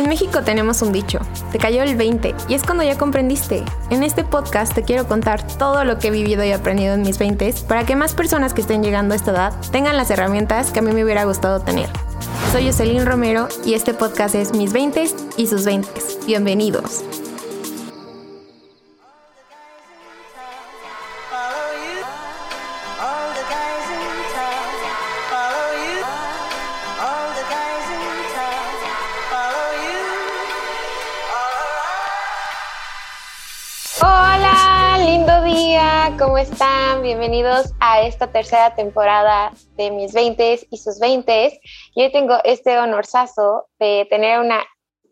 En México tenemos un dicho, te cayó el 20 y es cuando ya comprendiste. En este podcast te quiero contar todo lo que he vivido y aprendido en mis 20 para que más personas que estén llegando a esta edad tengan las herramientas que a mí me hubiera gustado tener. Soy Jocelyn Romero y este podcast es Mis 20 y sus 20. Bienvenidos. Bienvenidos a esta tercera temporada de Mis 20 y sus 20. Y hoy tengo este honorazo de tener una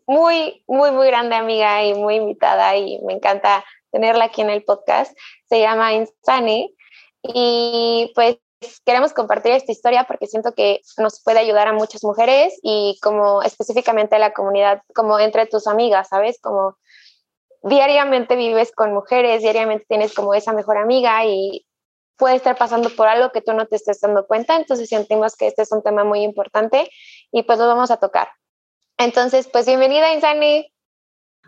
muy, muy, muy grande amiga y muy invitada y me encanta tenerla aquí en el podcast. Se llama Insane y pues queremos compartir esta historia porque siento que nos puede ayudar a muchas mujeres y como específicamente a la comunidad, como entre tus amigas, ¿sabes? Como diariamente vives con mujeres, diariamente tienes como esa mejor amiga y puede estar pasando por algo que tú no te estés dando cuenta, entonces sentimos que este es un tema muy importante y pues lo vamos a tocar. Entonces, pues bienvenida, Insani.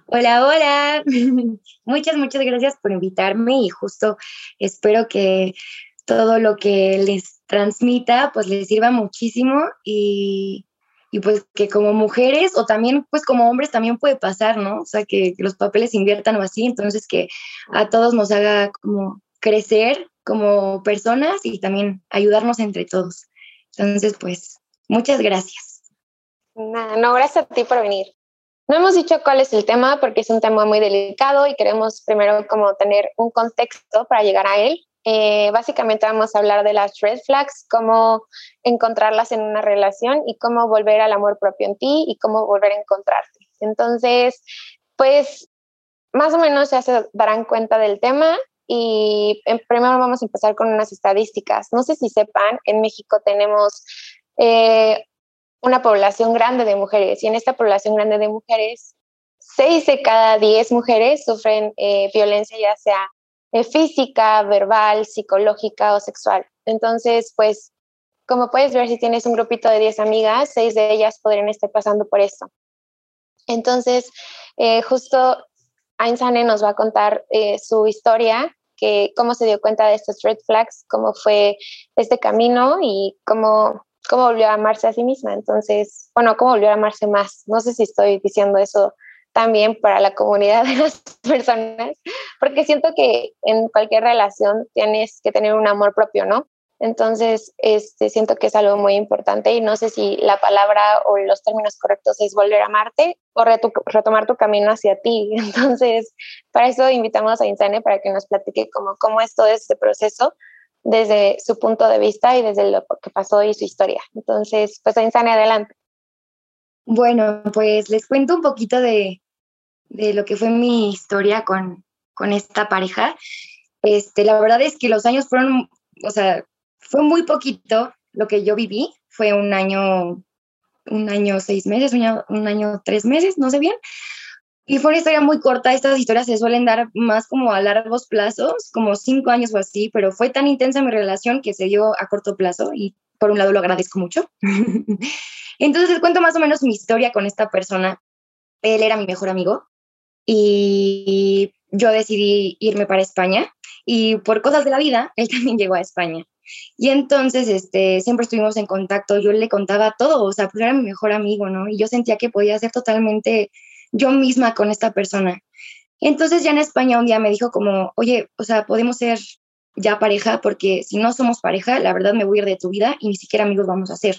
Hola, hola. muchas, muchas gracias por invitarme y justo espero que todo lo que les transmita pues les sirva muchísimo y, y pues que como mujeres o también pues como hombres también puede pasar, ¿no? O sea, que, los papeles inviertan o así, entonces que a todos nos haga como crecer como personas y también ayudarnos entre todos. Entonces, pues, muchas gracias. no, gracias a ti por venir. No hemos dicho cuál es el tema porque es un tema muy delicado y queremos primero como tener un contexto para llegar a él. Eh, básicamente vamos a hablar de las red flags, cómo encontrarlas en una relación y cómo volver al amor propio en ti y cómo volver a encontrarte. Entonces, pues más o menos ya se darán cuenta del tema y en primero vamos a empezar con unas estadísticas. No sé si sepan, en México tenemos eh, una población grande de mujeres y en esta población grande de mujeres, seis de cada diez mujeres sufren eh, violencia ya sea eh, física, verbal, psicológica o sexual. Entonces, pues, como puedes ver, si tienes un grupito de 10 amigas, seis de ellas podrían estar pasando por esto. Entonces, eh, justo Ainsane nos va a contar eh, su historia, que cómo se dio cuenta de estos red flags, cómo fue este camino y cómo, cómo volvió a amarse a sí misma. Entonces, bueno, cómo volvió a amarse más. No sé si estoy diciendo eso también para la comunidad de las personas, porque siento que en cualquier relación tienes que tener un amor propio, ¿no? Entonces, este, siento que es algo muy importante y no sé si la palabra o los términos correctos es volver a amarte o retomar tu camino hacia ti. Entonces, para eso invitamos a Insane para que nos platique cómo, cómo es todo este proceso desde su punto de vista y desde lo que pasó y su historia. Entonces, pues Insane, adelante. Bueno, pues les cuento un poquito de, lo que fue mi historia con, con esta pareja. Este, la verdad es que los años fueron, o sea, fue muy poquito lo que yo viví. Fue un año, un año seis meses, un año, un tres meses, no sé bien. Y fue una historia muy corta. Estas historias se suelen dar más como a largos plazos, como cinco años o así, pero fue tan intensa mi relación que se dio a corto plazo y por un lado lo agradezco mucho. Entonces les cuento más o menos mi historia con esta persona. Él era mi mejor amigo y yo decidí irme para España y por cosas de la vida, él también llegó a España. Y entonces, este, siempre estuvimos en contacto, yo le contaba todo, o sea, pues era mi mejor amigo, ¿no? Y yo sentía que podía ser totalmente yo misma con esta persona. Entonces ya en España un día me dijo como, oye, o sea, podemos ser ya pareja, porque si no somos pareja, la verdad me voy a ir de tu vida y ni siquiera amigos vamos a ser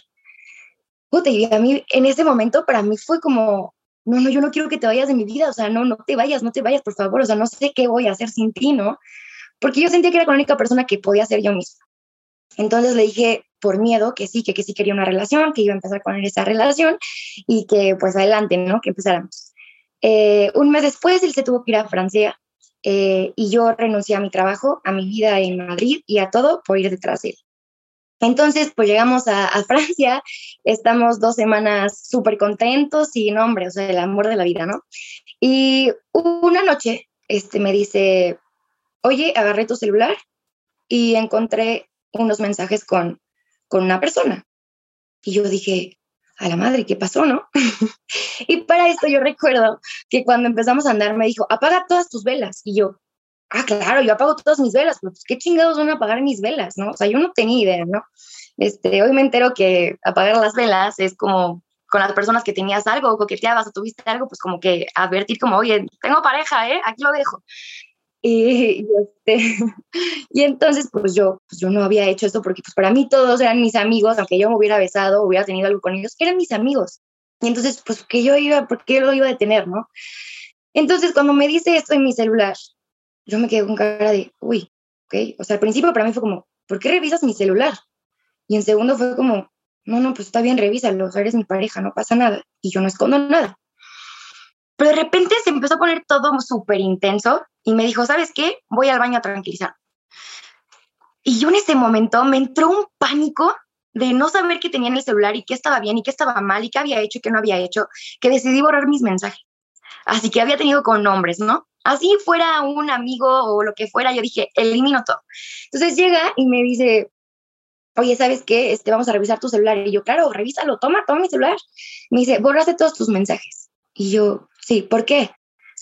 y a mí en ese momento para mí fue como, no, no, yo no quiero que te vayas de mi vida, o sea, no, no te vayas, no te vayas, por favor, o sea, no sé qué voy a hacer sin ti, ¿no? Porque yo sentía que era la única persona que podía ser yo misma. Entonces le dije por miedo que sí, que, que sí quería una relación, que iba a empezar con esa relación y que pues adelante, ¿no? Que empezáramos. Eh, un mes después él se tuvo que ir a Francia eh, y yo renuncié a mi trabajo, a mi vida en Madrid y a todo por ir detrás de él. Entonces, pues llegamos a, Francia, estamos dos semanas súper contentos y no, hombre, o sea, el amor de la vida, ¿no? Y una noche este, me dice, oye, agarré tu celular y encontré unos mensajes con, con una persona. Y yo dije, a la madre, ¿qué pasó, no? y para esto yo recuerdo que cuando empezamos a andar me dijo, apaga todas tus velas. Y yo, ah, claro, yo apago todas mis velas, pero pues qué chingados van a apagar mis velas, ¿no? O sea, yo no tenía idea, ¿no? Este, hoy me entero que apagar las velas es como con las personas que tenías algo, coqueteabas o tuviste algo, pues como que advertir como, oye, tengo pareja, ¿eh? Aquí lo dejo. Y, este, y entonces, pues yo, pues yo no había hecho eso porque pues para mí todos eran mis amigos, aunque yo me hubiera besado, hubiera tenido algo con ellos, eran mis amigos. Y entonces, pues que yo iba, porque yo lo iba a detener, ¿no? Entonces, cuando me dice esto en mi celular, yo me quedé con cara de, uy, ok. O sea, al principio para mí fue como, ¿por qué revisas mi celular? Y en segundo fue como, no, no, pues está bien, revísalo, eres mi pareja, no pasa nada. Y yo no escondo nada. Pero de repente se empezó a poner todo súper intenso y me dijo, ¿sabes qué? Voy al baño a tranquilizar. Y yo en ese momento me entró un pánico de no saber qué tenía en el celular y qué estaba bien y qué estaba mal y qué había hecho y qué no había hecho, que decidí borrar mis mensajes. Así que había tenido con nombres, ¿no? Así fuera un amigo o lo que fuera, yo dije, elimino todo. Entonces llega y me dice, oye, ¿sabes qué? Este, vamos a revisar tu celular. Y yo, claro, revísalo, toma, toma mi celular. Me dice, borraste todos tus mensajes. Y yo, sí, ¿por qué?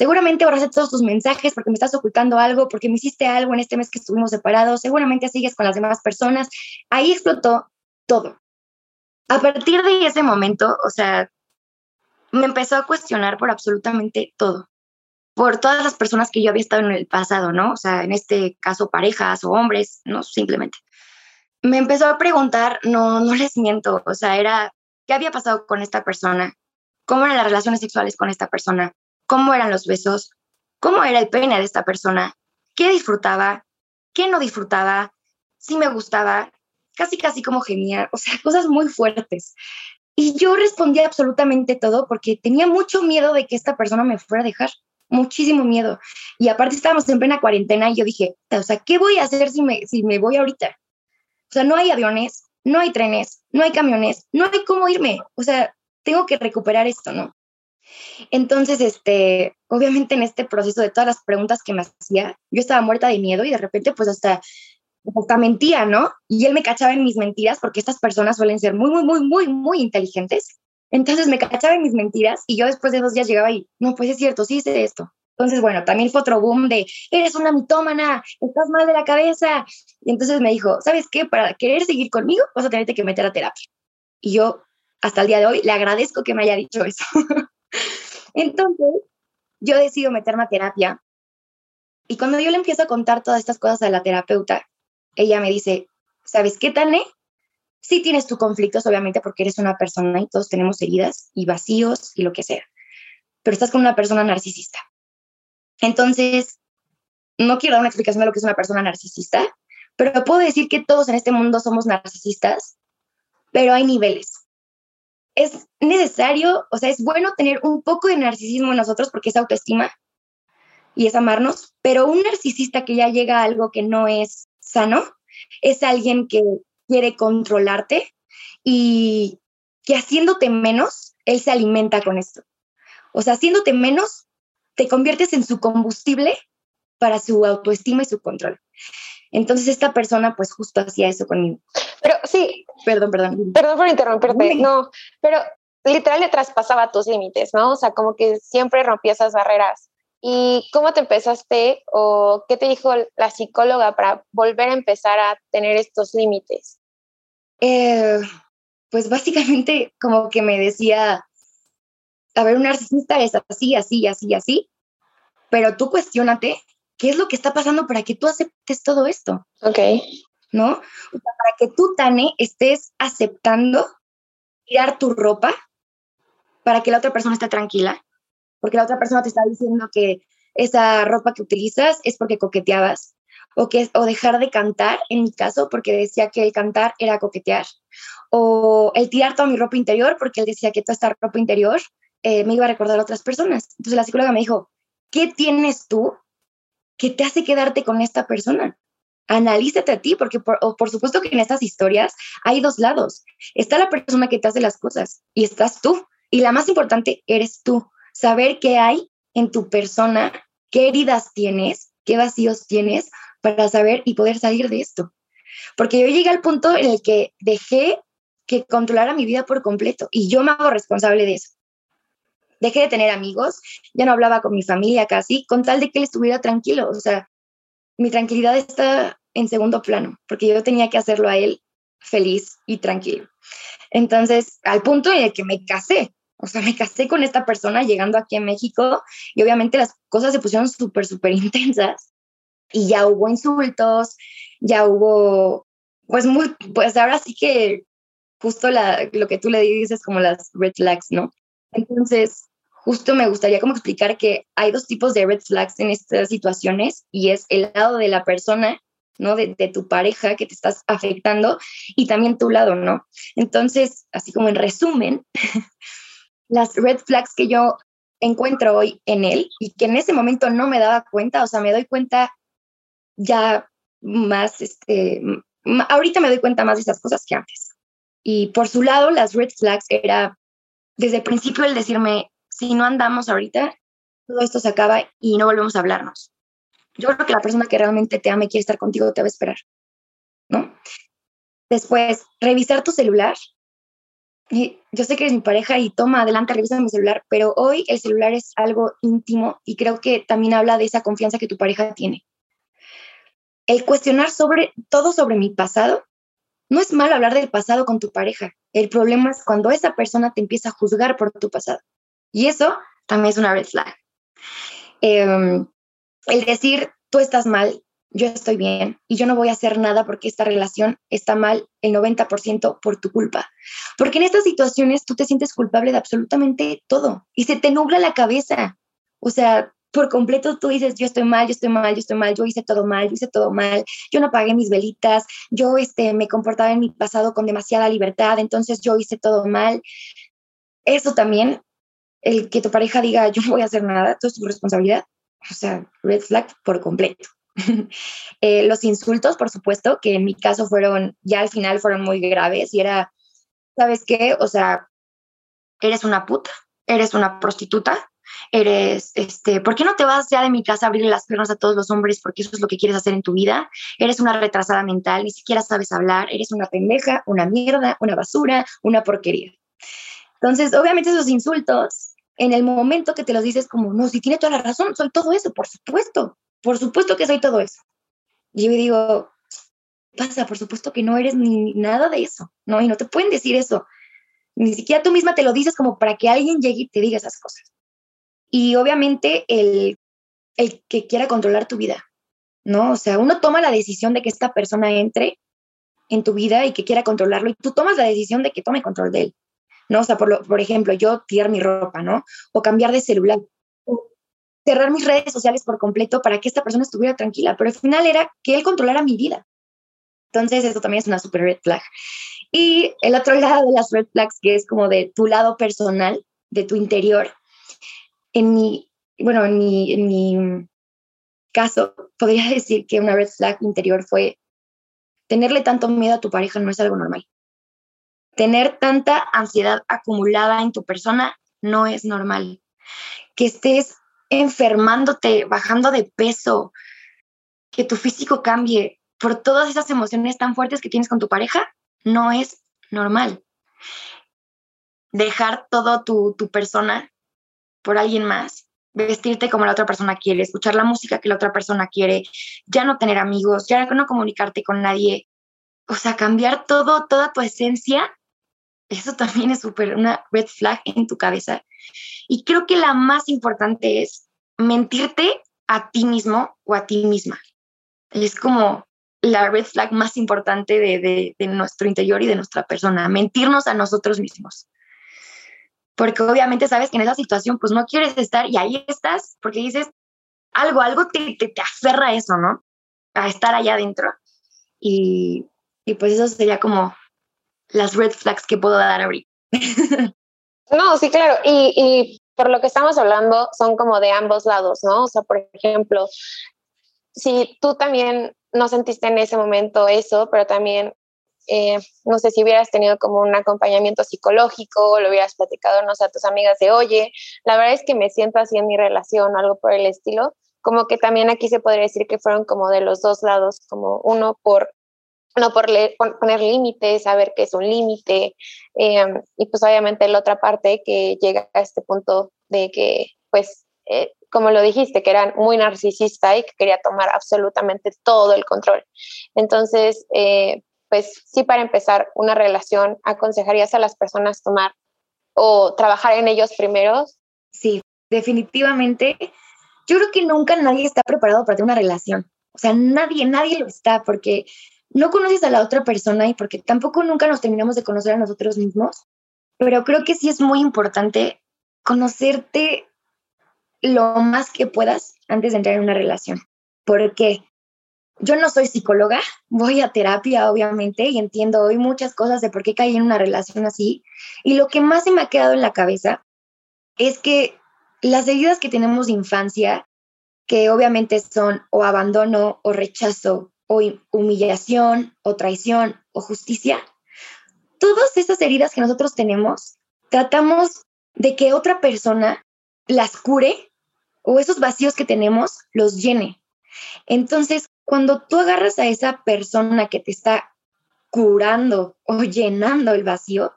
Seguramente borraste todos tus mensajes porque me estás ocultando algo, porque me hiciste algo en este mes que estuvimos separados, seguramente sigues con las demás personas. Ahí explotó todo. A partir de ese momento, o sea, me empezó a cuestionar por absolutamente todo, por todas las personas que yo había estado en el pasado, ¿no? O sea, en este caso parejas o hombres, no, simplemente. Me empezó a preguntar, no, no les miento, o sea, era, ¿qué había pasado con esta persona? ¿Cómo eran las relaciones sexuales con esta persona? ¿Cómo eran los besos? ¿Cómo era el pene de esta persona? ¿Qué disfrutaba? ¿Qué no disfrutaba? ¿Si me gustaba? Casi, casi como genial, o sea, cosas muy fuertes. Y yo respondía absolutamente todo porque tenía mucho miedo de que esta persona me fuera a dejar, muchísimo miedo. Y aparte estábamos en plena cuarentena y yo dije, o sea, ¿qué voy a hacer si me, si me voy ahorita? O sea, no hay aviones, no hay trenes, no hay camiones, no hay cómo irme. O sea, tengo que recuperar esto, ¿no? Entonces, este, obviamente en este proceso de todas las preguntas que me hacía, yo estaba muerta de miedo y de repente pues hasta hasta mentía, ¿no? Y él me cachaba en mis mentiras porque estas personas suelen ser muy, muy, muy, muy, muy inteligentes. Entonces me cachaba en mis mentiras y yo después de dos días llegaba y, no, pues es cierto, sí hice esto. Entonces, bueno, también fue otro boom de, eres una mitómana, estás mal de la cabeza. Y entonces me dijo, ¿sabes qué? Para querer seguir conmigo vas a tenerte que meter a terapia. Y yo, hasta el día de hoy, le agradezco que me haya dicho eso. entonces, yo decido meterme a terapia. Y cuando yo le empiezo a contar todas estas cosas a la terapeuta, ella me dice, ¿sabes qué, Tane? Sí tienes tus conflictos, obviamente, porque eres una persona y todos tenemos heridas y vacíos y lo que sea, pero estás con una persona narcisista. Entonces, no quiero dar una explicación de lo que es una persona narcisista, pero puedo decir que todos en este mundo somos narcisistas, pero hay niveles. Es necesario, o sea, es bueno tener un poco de narcisismo en nosotros porque es autoestima y es amarnos, pero un narcisista que ya llega a algo que no es sano es alguien que quiere controlarte y que haciéndote menos, él se alimenta con esto. O sea, haciéndote menos, te conviertes en su combustible para su autoestima y su control. Entonces esta persona pues justo hacía eso conmigo. Pero sí. Perdón, perdón. Perdón por interrumpirte. No, pero literal le traspasaba tus límites, ¿no? O sea, como que siempre rompía esas barreras. ¿Y cómo te empezaste o qué te dijo la psicóloga para volver a empezar a tener estos límites? Eh, pues básicamente como que me decía, a ver, un narcisista es así, así, así, así, pero tú cuestionate qué es lo que está pasando para que tú aceptes todo esto. Ok. ¿No? Para que tú, Tane, estés aceptando tirar tu ropa para que la otra persona esté tranquila porque la otra persona te está diciendo que esa ropa que utilizas es porque coqueteabas, o, que, o dejar de cantar, en mi caso, porque decía que el cantar era coquetear, o el tirar toda mi ropa interior, porque él decía que toda esta ropa interior eh, me iba a recordar a otras personas. Entonces la psicóloga me dijo, ¿qué tienes tú que te hace quedarte con esta persona? Analízate a ti, porque por, por supuesto que en estas historias hay dos lados. Está la persona que te hace las cosas y estás tú. Y la más importante, eres tú saber qué hay en tu persona, qué heridas tienes, qué vacíos tienes para saber y poder salir de esto. Porque yo llegué al punto en el que dejé que controlara mi vida por completo y yo me hago responsable de eso. Dejé de tener amigos, ya no hablaba con mi familia casi, con tal de que él estuviera tranquilo. O sea, mi tranquilidad está en segundo plano, porque yo tenía que hacerlo a él feliz y tranquilo. Entonces, al punto en el que me casé, o sea, me casé con esta persona llegando aquí a México y obviamente las cosas se pusieron súper, súper intensas y ya hubo insultos, ya hubo, pues, muy, pues ahora sí que justo la, lo que tú le dices como las red flags, ¿no? Entonces, justo me gustaría como explicar que hay dos tipos de red flags en estas situaciones y es el lado de la persona, ¿no? De, de, tu pareja que te estás afectando y también tu lado, ¿no? Entonces, así como en resumen, las red flags que yo encuentro hoy en él y que en ese momento no me daba cuenta, o sea, me doy cuenta ya más, este, ahorita me doy cuenta más de esas cosas que antes. Y por su lado, las red flags era desde el principio el decirme, si no andamos ahorita, todo esto se acaba y no volvemos a hablarnos. Yo creo que la persona que realmente te ama y quiere estar contigo te va a esperar, ¿no? Después, revisar tu celular. Y yo sé que eres mi pareja y toma adelante, revisa mi celular, pero hoy el celular es algo íntimo y creo que también habla de esa confianza que tu pareja tiene. El cuestionar sobre todo sobre mi pasado no es malo hablar del pasado con tu pareja. El problema es cuando esa persona te empieza a juzgar por tu pasado. Y eso también es una red flag. Em, el decir, tú estás mal, yo estoy bien y yo no voy a hacer nada porque esta relación está mal el 90% por tu culpa. Porque en estas situaciones tú te sientes culpable de absolutamente todo y se te nubla la cabeza. O sea, por completo tú dices, yo estoy mal, yo estoy mal, yo estoy mal, yo hice todo mal, yo hice todo mal, yo no pagué mis velitas, yo este, me comportaba en mi pasado con demasiada libertad, entonces yo hice todo mal. Eso también, el que tu pareja diga, yo no voy a hacer nada, todo es tu responsabilidad, o sea, red flag por completo. eh, los insultos, por supuesto, que en mi caso fueron, ya al final fueron muy graves y era, ¿sabes qué? O sea, eres una puta, eres una prostituta, eres, este, ¿por qué no te vas ya de mi casa a abrirle las piernas a todos los hombres porque eso es lo que quieres hacer en tu vida? Eres una retrasada mental, ni siquiera sabes hablar, eres una pendeja, una mierda, una basura, una porquería. Entonces, obviamente esos insultos, en el momento que te los dices como, no, si tiene toda la razón, soy todo eso, por supuesto, por supuesto que soy todo eso. Y yo digo, pasa, por supuesto que no eres ni nada de eso, ¿no? Y no te pueden decir eso. Ni siquiera tú misma te lo dices como para que alguien llegue y te diga esas cosas. Y obviamente el, el que quiera controlar tu vida, ¿no? O sea, uno toma la decisión de que esta persona entre en tu vida y que quiera controlarlo y tú tomas la decisión de que tome control de él, ¿no? O sea, por, lo, por ejemplo, yo tirar mi ropa, ¿no? O cambiar de celular, o cerrar mis redes sociales por completo para que esta persona estuviera tranquila, pero al final era que él controlara mi vida. Entonces, eso también es una super red flag. Y el otro lado de las red flags, que es como de tu lado personal, de tu interior, en mi, bueno, en mi, en mi caso, podría decir que una red flag interior fue tenerle tanto miedo a tu pareja no es algo normal. Tener tanta ansiedad acumulada en tu persona no es normal. Que estés enfermándote, bajando de peso, que tu físico cambie por todas esas emociones tan fuertes que tienes con tu pareja, no es normal. Dejar todo tu, tu persona por alguien más, vestirte como la otra persona quiere, escuchar la música que la otra persona quiere, ya no tener amigos, ya no comunicarte con nadie, o sea, cambiar todo, toda tu esencia, eso también es súper una red flag en tu cabeza. Y creo que la más importante es mentirte a ti mismo o a ti misma. Es como la red flag más importante de, de, nuestro interior y de nuestra persona, mentirnos a nosotros mismos porque obviamente sabes que en esa situación pues no quieres estar y ahí estás porque dices algo, algo te, te, te aferra a eso, ¿no? A estar allá adentro. Y, y pues eso sería como las red flags que puedo dar ahorita. no, sí, claro. Y, y por lo que estamos hablando son como de ambos lados, ¿no? O sea, por ejemplo, si tú también no sentiste en ese momento eso, pero también eh, no sé si hubieras tenido como un acompañamiento psicológico, o lo hubieras platicado, no sé, a tus amigas de, oye, la verdad es que me siento así en mi relación, algo por el estilo, como que también aquí se podría decir que fueron como de los dos lados, como uno por no por poner límites, saber qué es un límite, em, y pues obviamente la otra parte que llega a este punto de que, pues, eh, como lo dijiste, que eran muy narcisista y que quería tomar absolutamente todo el control. Entonces, eh, pues sí, para empezar una relación, ¿aconsejarías a las personas tomar o trabajar en ellos primero? Sí, definitivamente. Yo creo que nunca nadie está preparado para tener una relación. O sea, nadie, nadie lo está porque no conoces a la otra persona y porque tampoco nunca nos terminamos de conocer a nosotros mismos. Pero creo que sí es muy importante conocerte lo más que puedas antes de entrar en una relación. Porque yo no soy psicóloga, voy a terapia obviamente y entiendo hoy muchas cosas de por qué caí en una relación así. Y lo que más se me ha quedado en la cabeza es que las heridas que tenemos de infancia, que obviamente son o abandono o rechazo o humillación o traición o justicia, todas esas heridas que nosotros tenemos, tratamos de que otra persona las cure o esos vacíos que tenemos los llene. Entonces, cuando tú agarras a esa persona que te está curando o llenando el vacío,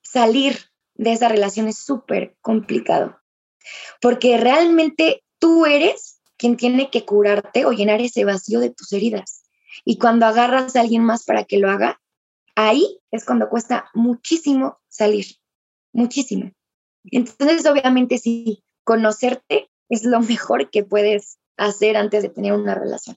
salir de esa relación es súper complicado. Porque realmente tú eres quien tiene que curarte o llenar ese vacío de tus heridas. Y cuando agarras a alguien más para que lo haga, ahí es cuando cuesta muchísimo salir, muchísimo. Entonces, obviamente, sí, conocerte es lo mejor que puedes hacer antes de tener una relación.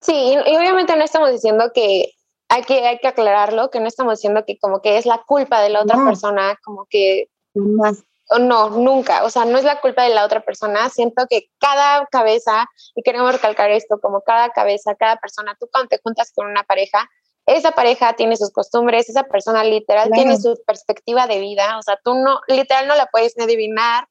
Sí, y, obviamente no estamos diciendo que hay que, hay que aclararlo, que no estamos diciendo que como que es la culpa de la otra persona, como que... Más. No, nunca, o sea, no es la culpa de la otra persona, siento que cada cabeza, y queremos recalcar esto, como cada cabeza, cada persona, tú cuando te juntas con una pareja, esa pareja tiene sus costumbres, esa persona literal tiene su perspectiva de vida, o sea, tú no, literal no la puedes ni adivinar,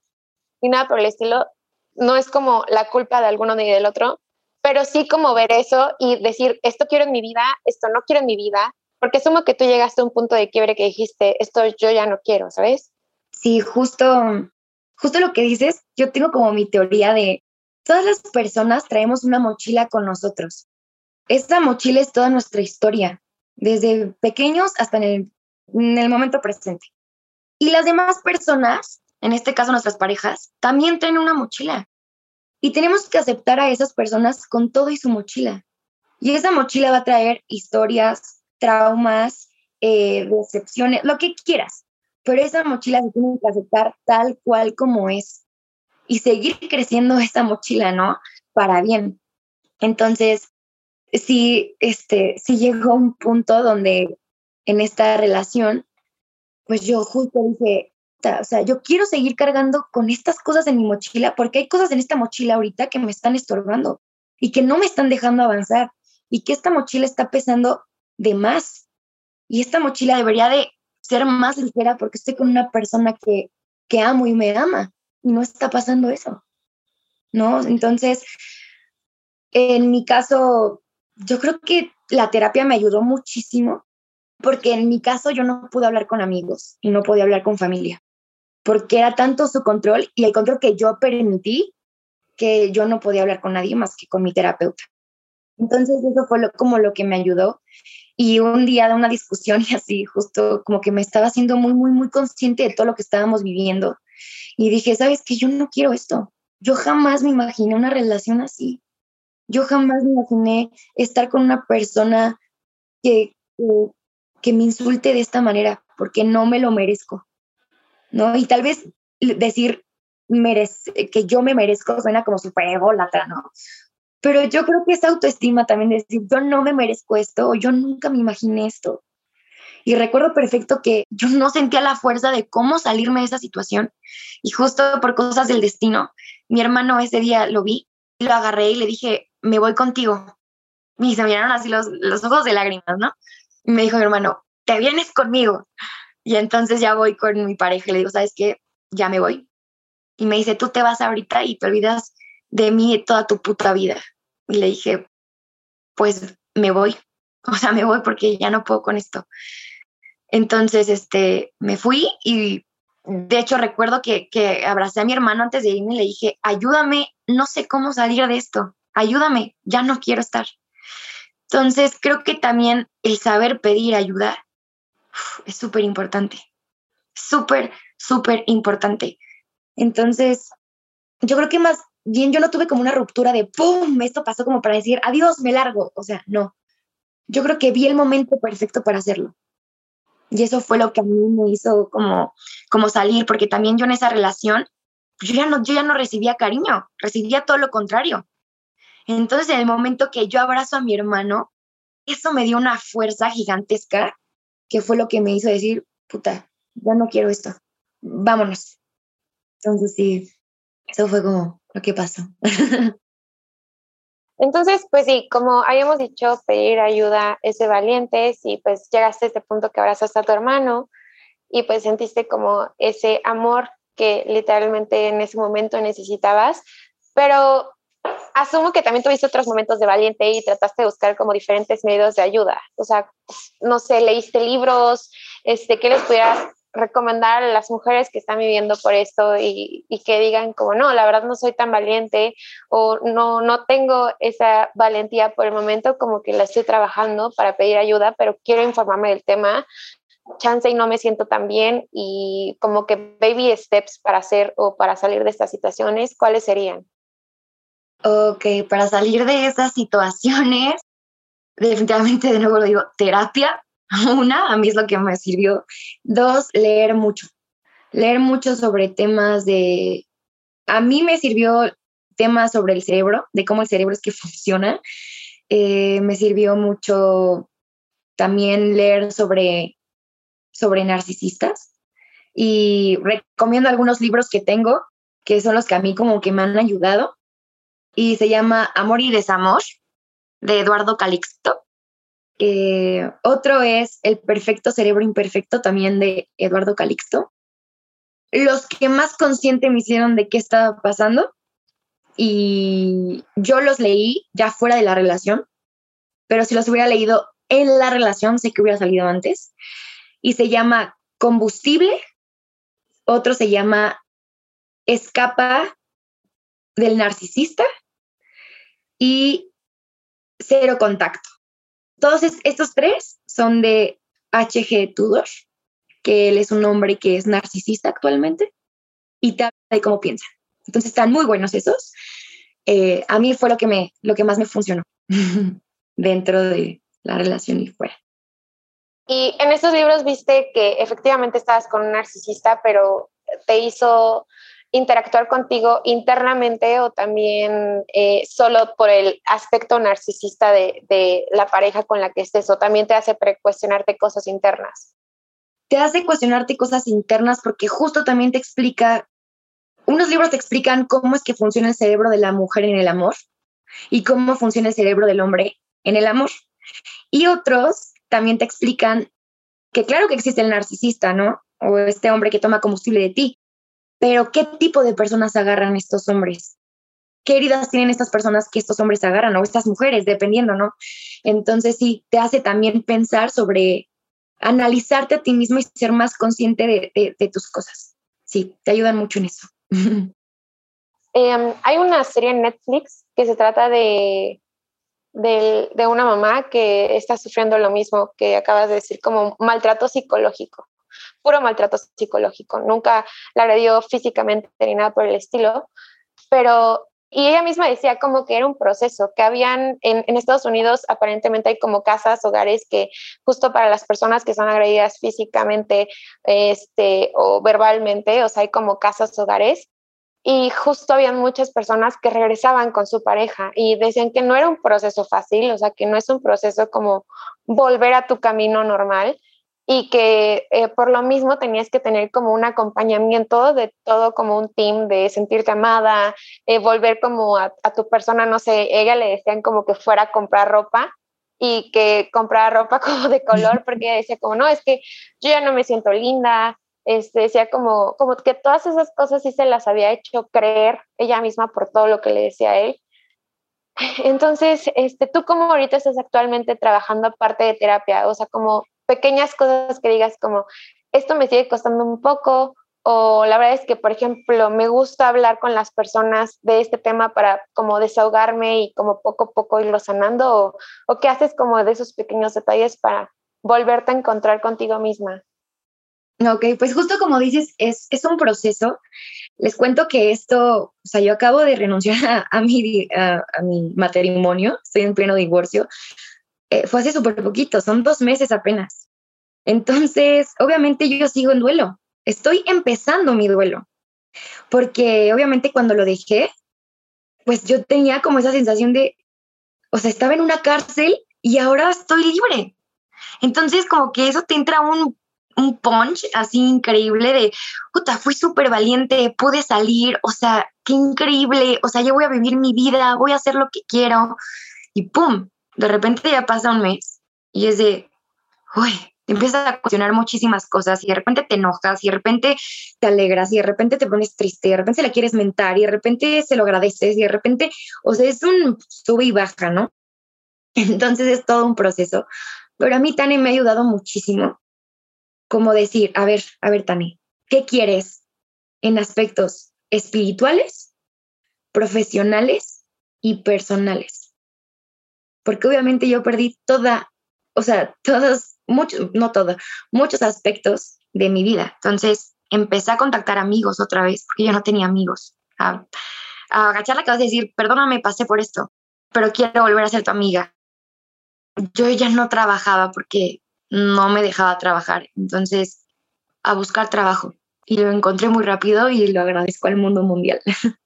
ni nada por el estilo, no es como la culpa de alguno ni del otro, pero sí como ver eso y decir, esto quiero en mi vida, esto no quiero en mi vida, porque asumo que tú llegaste a un punto de quiebre que dijiste, esto yo ya no quiero, ¿sabes? Sí, justo, justo lo que dices, yo tengo como mi teoría de todas las personas traemos una mochila con nosotros. Esta mochila es toda nuestra historia, desde pequeños hasta en el, en el momento presente. Y las demás personas en este caso nuestras parejas, también tienen una mochila. Y tenemos que aceptar a esas personas con todo y su mochila. Y esa mochila va a traer historias, traumas, eh, decepciones, lo que quieras. Pero esa mochila se tiene que aceptar tal cual como es. Y seguir creciendo esa mochila, ¿no? Para bien. Entonces, sí, este, sí llegó un punto donde en esta relación, pues yo justo dije, o sea, yo quiero seguir cargando con estas cosas en mi mochila porque hay cosas en esta mochila ahorita que me están estorbando y que no me están dejando avanzar y que esta mochila está pesando de más. Y esta mochila debería de ser más ligera porque estoy con una persona que, que amo y me ama y no está pasando eso. ¿No? Entonces, en mi caso, yo creo que la terapia me ayudó muchísimo porque en mi caso yo no pude hablar con amigos y no podía hablar con familia porque era tanto su control y el control que yo permití que yo no podía hablar con nadie más que con mi terapeuta. Entonces eso fue como lo que me ayudó. Y un día de una discusión y así, justo como que me estaba haciendo muy, muy, muy consciente de todo lo que estábamos viviendo. Y dije, ¿sabes qué? Yo no quiero esto. Yo jamás me imaginé una relación así. Yo jamás me imaginé estar con una persona que, que, me insulte de esta manera, porque no me lo merezco. ¿no? Y tal vez decir merece, que yo me merezco suena como súper ególatra, ¿no? Pero yo creo que esa autoestima también, decir, yo no me merezco esto o yo nunca me imaginé esto. Y recuerdo perfecto que yo no sentía la fuerza de cómo salirme de esa situación. Y justo por cosas del destino, mi hermano ese día lo vi, lo agarré y le dije, me voy contigo. Y se miraron así los, los ojos de lágrimas, ¿no? Y me dijo mi hermano, te vienes conmigo. Y entonces ya voy con mi pareja le digo, ¿sabes qué? Ya me voy. Y me dice, tú te vas ahorita y te olvidas de mí toda tu puta vida. Y le dije, pues me voy. O sea, me voy porque ya no puedo con esto. Entonces, este, me fui y de hecho recuerdo que, que abracé a mi hermano antes de irme y le dije, ayúdame, no sé cómo salir de esto, ayúdame, ya no quiero estar. Entonces, creo que también el saber pedir ayuda es súper importante, súper, súper importante. Entonces, yo creo que más bien yo no tuve como una ruptura de ¡pum! Esto pasó como para decir, adiós, me largo. O sea, no. Yo creo que vi el momento perfecto para hacerlo. Y eso fue lo que a mí me hizo como, como salir, porque también yo en esa relación, yo ya, no, yo ya no recibía cariño, recibía todo lo contrario. Entonces, en el momento que yo abrazo a mi hermano, eso me dio una fuerza gigantesca, que fue lo que me hizo decir, puta, ya no quiero esto, vámonos. Entonces, sí, eso fue como lo que pasó. Entonces, pues sí, como habíamos dicho, pedir ayuda es de valientes y pues llegaste a este punto que abrazas a tu hermano y pues sentiste como ese amor que literalmente en ese momento necesitabas, pero asumo que también tuviste otros momentos de valiente y trataste de buscar como diferentes medios de ayuda. O sea, no sé, leíste libros, este, ¿qué les pudieras recomendar a las mujeres que están viviendo por esto y, que digan como, no, la verdad no soy tan valiente o no, no tengo esa valentía por el momento, como que la estoy trabajando para pedir ayuda, pero quiero informarme del tema, chance y no me siento tan bien y como que baby steps para hacer o para salir de estas situaciones, ¿cuáles serían? Ok, para salir de esas situaciones, definitivamente de nuevo lo digo, terapia, Una, a mí es lo que me sirvió. Dos, leer mucho. Leer mucho sobre temas de... A mí me sirvió temas sobre el cerebro, de cómo el cerebro es que funciona. Eh, me sirvió mucho también leer sobre, sobre narcisistas y recomiendo algunos libros que tengo, que son los que a mí como que me han ayudado. Y se llama Amor y Desamor, de Eduardo Calixto. Eh, otro es El perfecto cerebro imperfecto, también de Eduardo Calixto. Los que más consciente me hicieron de qué estaba pasando y yo los leí ya fuera de la relación, pero si los hubiera leído en la relación, sé que hubiera salido antes. Y se llama Combustible, otro se llama Escapa del narcisista y Cero Contacto. Todos estos tres son de H.G. Tudor, que él es un hombre que es narcisista actualmente y te habla de cómo piensa. Entonces están muy buenos esos. Eh, a mí fue lo que, me, lo que más me funcionó dentro de la relación y fuera. Y en estos libros viste que efectivamente estabas con un narcisista, pero te hizo interactuar contigo internamente o también eh, solo por el aspecto narcisista de, la pareja con la que estés o también te hace cuestionarte cosas internas? Te hace cuestionarte cosas internas porque justo también te explica, unos libros te explican cómo es que funciona el cerebro de la mujer en el amor y cómo funciona el cerebro del hombre en el amor. Y otros también te explican que claro que existe el narcisista, ¿no? O este hombre que toma combustible de ti, pero ¿qué tipo de personas agarran estos hombres? ¿Qué heridas tienen estas personas que estos hombres agarran o estas mujeres, dependiendo, ¿no? Entonces sí, te hace también pensar sobre analizarte a ti mismo y ser más consciente de, tus cosas. Sí, te ayudan mucho en eso. Em, hay una serie en Netflix que se trata de, de, de, una mamá que está sufriendo lo mismo que acabas de decir, como maltrato psicológico puro maltrato psicológico, nunca la agredió físicamente ni nada por el estilo, pero y ella misma decía como que era un proceso, que habían en, Estados Unidos aparentemente hay como casas, hogares que justo para las personas que son agredidas físicamente este, o verbalmente, o sea, hay como casas, hogares. Y justo habían muchas personas que regresaban con su pareja y decían que no era un proceso fácil, o sea, que no es un proceso como volver a tu camino normal, y que eh, por lo mismo tenías que tener como un acompañamiento de todo como un team, de sentirte amada, eh, volver como a, tu persona, no sé, ella le decían como que fuera a comprar ropa y que comprara ropa como de color, porque ella decía como, no, es que yo ya no me siento linda, este, decía como, como que todas esas cosas sí se las había hecho creer ella misma por todo lo que le decía a él. Entonces, este, ¿tú cómo ahorita estás actualmente trabajando aparte de terapia? O sea, como pequeñas cosas que digas como, esto me sigue costando un poco o la verdad es que, por ejemplo, me gusta hablar con las personas de este tema para como desahogarme y como poco a poco irlo sanando, o, o qué haces como de esos pequeños detalles para volverte a encontrar contigo misma. Ok, pues justo como dices, es, es un proceso. Les cuento que esto, o sea, yo acabo de renunciar a, mi, a, mi matrimonio, estoy en pleno divorcio. Eh, fue hace súper poquito, son dos meses apenas. Entonces, obviamente yo sigo en duelo estoy empezando mi duelo, porque obviamente cuando lo dejé, pues yo tenía como esa sensación de, o sea, estaba en una cárcel y ahora estoy libre. Entonces, como que eso te entra un, un punch así increíble de, puta, fui súper valiente, pude salir, o sea, qué increíble, o sea, yo voy a vivir mi vida, voy a hacer lo que quiero. Y pum, de repente ya pasa un mes y es de, uy, empiezas a cuestionar muchísimas cosas y de repente te enojas y de repente te alegras y de repente te pones triste y de repente se la quieres mentar y de repente se lo agradeces y de repente, o sea, es un sube y baja, ¿no? Entonces es todo un proceso. Pero a mí Tani me ha ayudado muchísimo como decir, a ver, a ver Tani, ¿qué quieres en aspectos espirituales, profesionales y personales? Porque obviamente yo perdí toda, o sea, todos muchos, no todo, muchos aspectos de mi vida. Entonces empecé a contactar amigos otra vez, porque yo no tenía amigos. A, agachar la cabeza y decir, perdóname, pasé por esto, pero quiero volver a ser tu amiga. Yo ya no trabajaba porque no me dejaba trabajar. Entonces, a buscar trabajo. Y lo encontré muy rápido y lo agradezco al mundo mundial.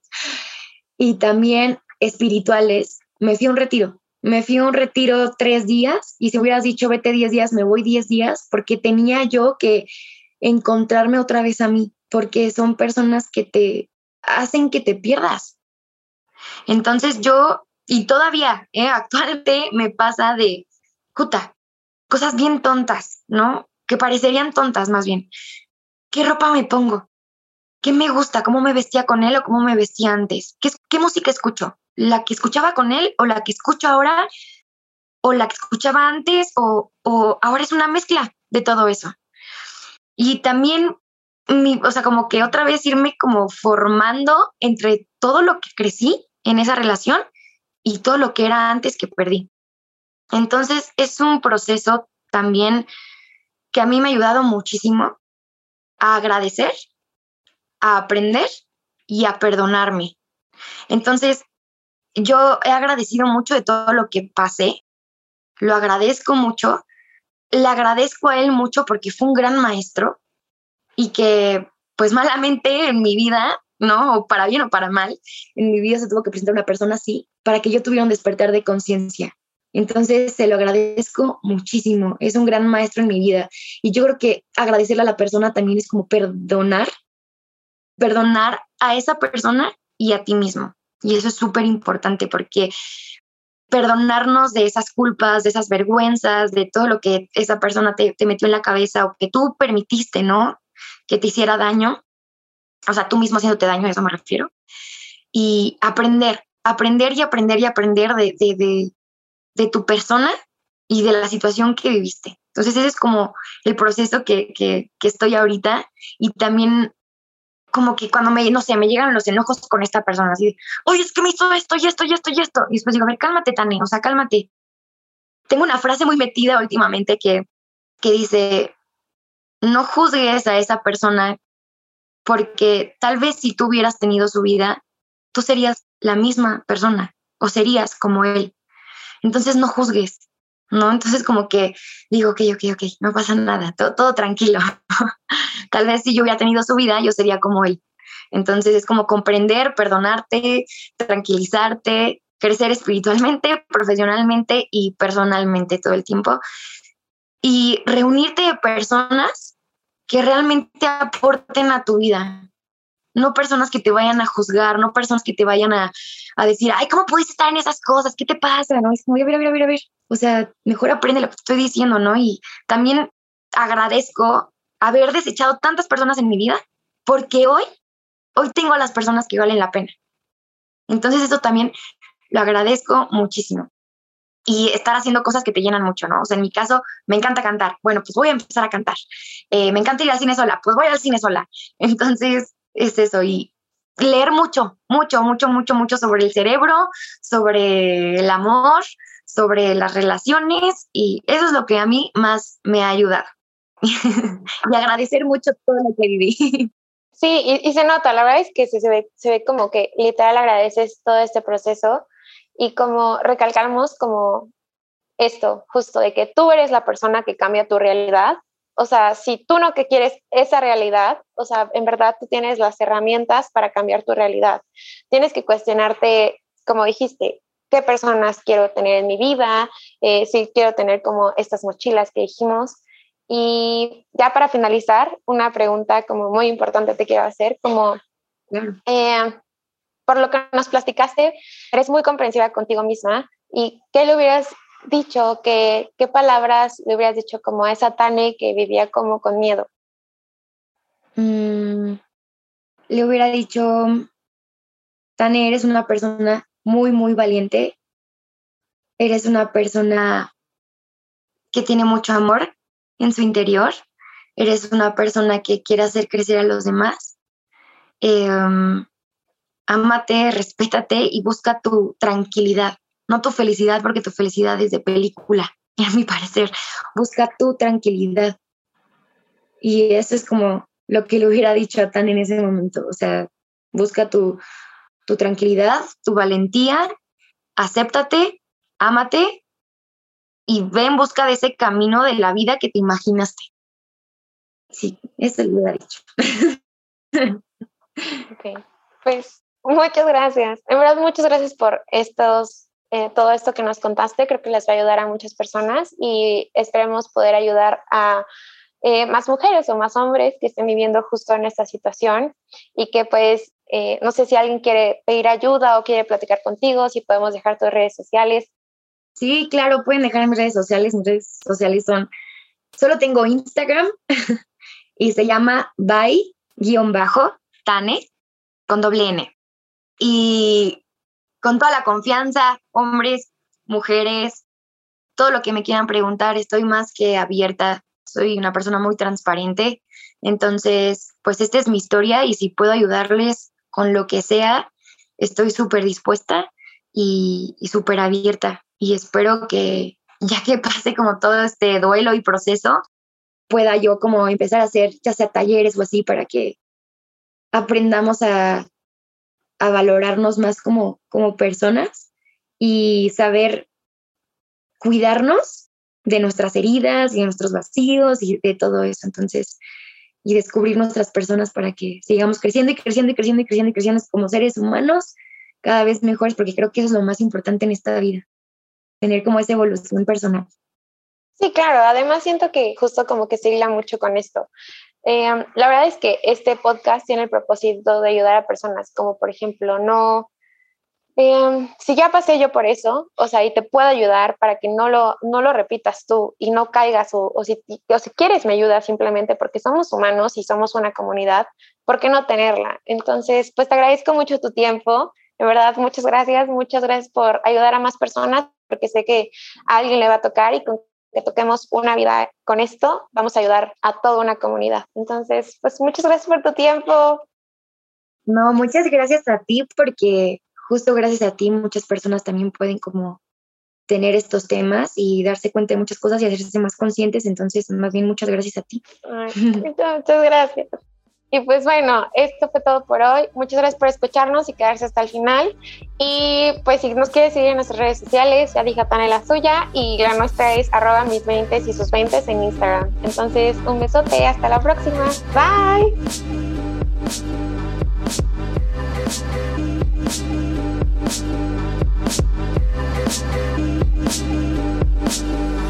y también espirituales. Me fui a un retiro me fui a un retiro tres días y si hubieras dicho vete diez días, me voy diez días porque tenía yo que encontrarme otra vez a mí, porque son personas que te hacen que te pierdas. Entonces yo, y todavía, ¿eh? actualmente me pasa de, puta, cosas bien tontas, ¿no? Que parecerían tontas más bien. ¿Qué ropa me pongo? ¿Qué me gusta? ¿Cómo me vestía con él o cómo me vestía antes? ¿Qué, música escucho? la que escuchaba con él o la que escucho ahora o la que escuchaba antes o, ahora es una mezcla de todo eso. Y también, mi, o sea, como que otra vez irme como formando entre todo lo que crecí en esa relación y todo lo que era antes que perdí. Entonces es un proceso también que a mí me ha ayudado muchísimo a agradecer, a aprender y a perdonarme. Entonces, yo he agradecido mucho de todo lo que pasé, lo agradezco mucho, le agradezco a él mucho porque fue un gran maestro y que pues malamente en mi vida, ¿no? Para bien o para mal, en mi vida se tuvo que presentar una persona así para que yo tuviera un despertar de conciencia. Entonces se lo agradezco muchísimo, es un gran maestro en mi vida y yo creo que agradecerle a la persona también es como perdonar, perdonar a esa persona y a ti mismo. Y eso es súper importante porque perdonarnos de esas culpas, de esas vergüenzas, de todo lo que esa persona te, metió en la cabeza o que tú permitiste, ¿no? Que te hiciera daño. O sea, tú mismo haciéndote daño, a eso me refiero. Y aprender, aprender y aprender y aprender de, de, de, tu persona y de la situación que viviste. Entonces, ese es como el proceso que, que, que estoy ahorita y también como que cuando me, no sé, me llegan los enojos con esta persona, así, oye, es que me hizo esto y esto y esto y esto. Y después digo, a ver, cálmate, Tane, o sea, cálmate. Tengo una frase muy metida últimamente que, que dice, no juzgues a esa persona porque tal vez si tú hubieras tenido su vida, tú serías la misma persona o serías como él. Entonces no juzgues, ¿no? Entonces como que digo, ok, ok, ok, no pasa nada, todo, todo tranquilo. Tal vez si yo hubiera tenido su vida, yo sería como él. Entonces es como comprender, perdonarte, tranquilizarte, crecer espiritualmente, profesionalmente y personalmente todo el tiempo. Y reunirte de personas que realmente aporten a tu vida. No personas que te vayan a juzgar, no personas que te vayan a, a decir, ay, ¿cómo puedes estar en esas cosas? ¿Qué te pasa? ¿No? Es como, a ver, a ver, a ver. O sea, mejor aprende lo que estoy diciendo, ¿no? Y también agradezco haber desechado tantas personas en mi vida porque hoy, hoy tengo a las personas que valen la pena. Entonces eso también lo agradezco muchísimo. y estar haciendo cosas que te llenan mucho, ¿no? O sea, en mi caso, me encanta cantar. Bueno, pues voy a empezar a cantar. Eh, me encanta ir al cine sola, pues voy al cine sola. Entonces, es eso. Y leer mucho, mucho, mucho, mucho, mucho sobre el cerebro, sobre el amor, sobre las relaciones. Y eso es lo que a mí más me ha ayudado. y agradecer mucho todo lo que viví. Sí, y, se nota, la verdad es que se, ve, se ve como que literal agradeces todo este proceso y como recalcamos como esto, justo de que tú eres la persona que cambia tu realidad. O sea, si tú no que quieres esa realidad, o sea, en verdad tú tienes las herramientas para cambiar tu realidad. Tienes que cuestionarte, como dijiste, qué personas quiero tener en mi vida, eh, si quiero tener como estas mochilas que dijimos. Y ya para finalizar, una pregunta como muy importante te quiero hacer, como, eh, por lo que nos platicaste, eres muy comprensiva contigo misma. ¿Y qué le hubieras dicho, qué, qué palabras le hubieras dicho como a esa Tane que vivía como con miedo? Mm, le hubiera dicho, Tane, eres una persona muy, muy valiente. Eres una persona que tiene mucho amor en su interior. Eres una persona que quiere hacer crecer a los demás. Eh, ámate, respétate y busca tu tranquilidad, no tu felicidad, porque tu felicidad es de película, a mi parecer. Busca tu tranquilidad. Y eso es como lo que le hubiera dicho a Tan en ese momento. O sea, busca tu, tu tranquilidad, tu valentía, acéptate, ámate y ve en busca de ese camino de la vida que te imaginaste. Sí, eso le hubiera dicho. ok, pues Muchas gracias. En verdad, muchas gracias por estos, eh, todo esto que nos contaste. Creo que les va a ayudar a muchas personas y esperemos poder ayudar a eh, más mujeres o más hombres que estén viviendo justo en esta situación y que pues, eh, no sé si alguien quiere pedir ayuda o quiere platicar contigo, si podemos dejar tus redes sociales. Sí, claro, pueden dejar mis redes sociales. Mis redes sociales son, solo tengo Instagram y se llama by-tane con doble N y con toda la confianza, hombres, mujeres, todo lo que me quieran preguntar, estoy más que abierta, soy una persona muy transparente, entonces, pues esta es mi historia y si puedo ayudarles con lo que sea, estoy súper dispuesta y, y súper abierta y espero que ya que pase como todo este duelo y proceso, pueda yo como empezar a hacer ya sea talleres o así para que aprendamos a a valorarnos más como, como personas y saber cuidarnos de nuestras heridas y de nuestros vacíos y de todo eso. Entonces, y descubrir nuestras personas para que sigamos creciendo y creciendo y creciendo y creciendo y creciendo como seres humanos cada vez mejores, porque creo que eso es lo más importante en esta vida, tener como esa evolución personal. Sí, claro, además siento que justo como que se hila mucho con esto. Em, la verdad es que este podcast tiene el propósito de ayudar a personas, como por ejemplo, no, em, si ya pasé yo por eso, o sea, y te puedo ayudar para que no lo, no lo repitas tú y no caigas, o, o, si, o si quieres me ayuda simplemente porque somos humanos y somos una comunidad, ¿por qué no tenerla? Entonces, pues te agradezco mucho tu tiempo, de verdad, muchas gracias, muchas gracias por ayudar a más personas, porque sé que a alguien le va a tocar y con que toquemos una vida con esto, vamos a ayudar a toda una comunidad. Entonces, pues muchas gracias por tu tiempo. No, muchas gracias a ti porque justo gracias a ti muchas personas también pueden como tener estos temas y darse cuenta de muchas cosas y hacerse más conscientes. Entonces, más bien muchas gracias a ti. muchas gracias. Y pues bueno, esto fue todo por hoy. Muchas gracias por escucharnos y quedarse hasta el final. Y pues si nos quieres seguir en nuestras redes sociales, ya dije en la suya y la nuestra es arroba mis 20 y sus 20 en Instagram. Entonces, un besote, hasta la próxima. Bye. Thank you.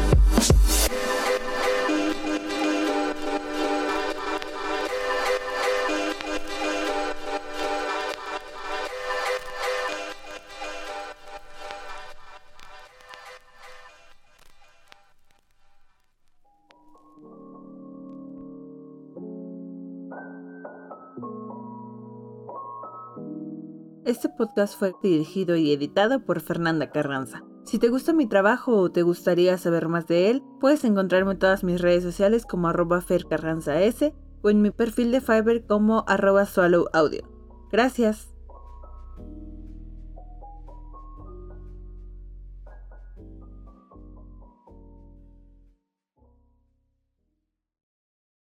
Este podcast fue dirigido y editado por Fernanda Carranza. Si te gusta mi trabajo o te gustaría saber más de él, puedes encontrarme en todas mis redes sociales como arroba fercarranzas o en mi perfil de Fiverr como arroba. Gracias.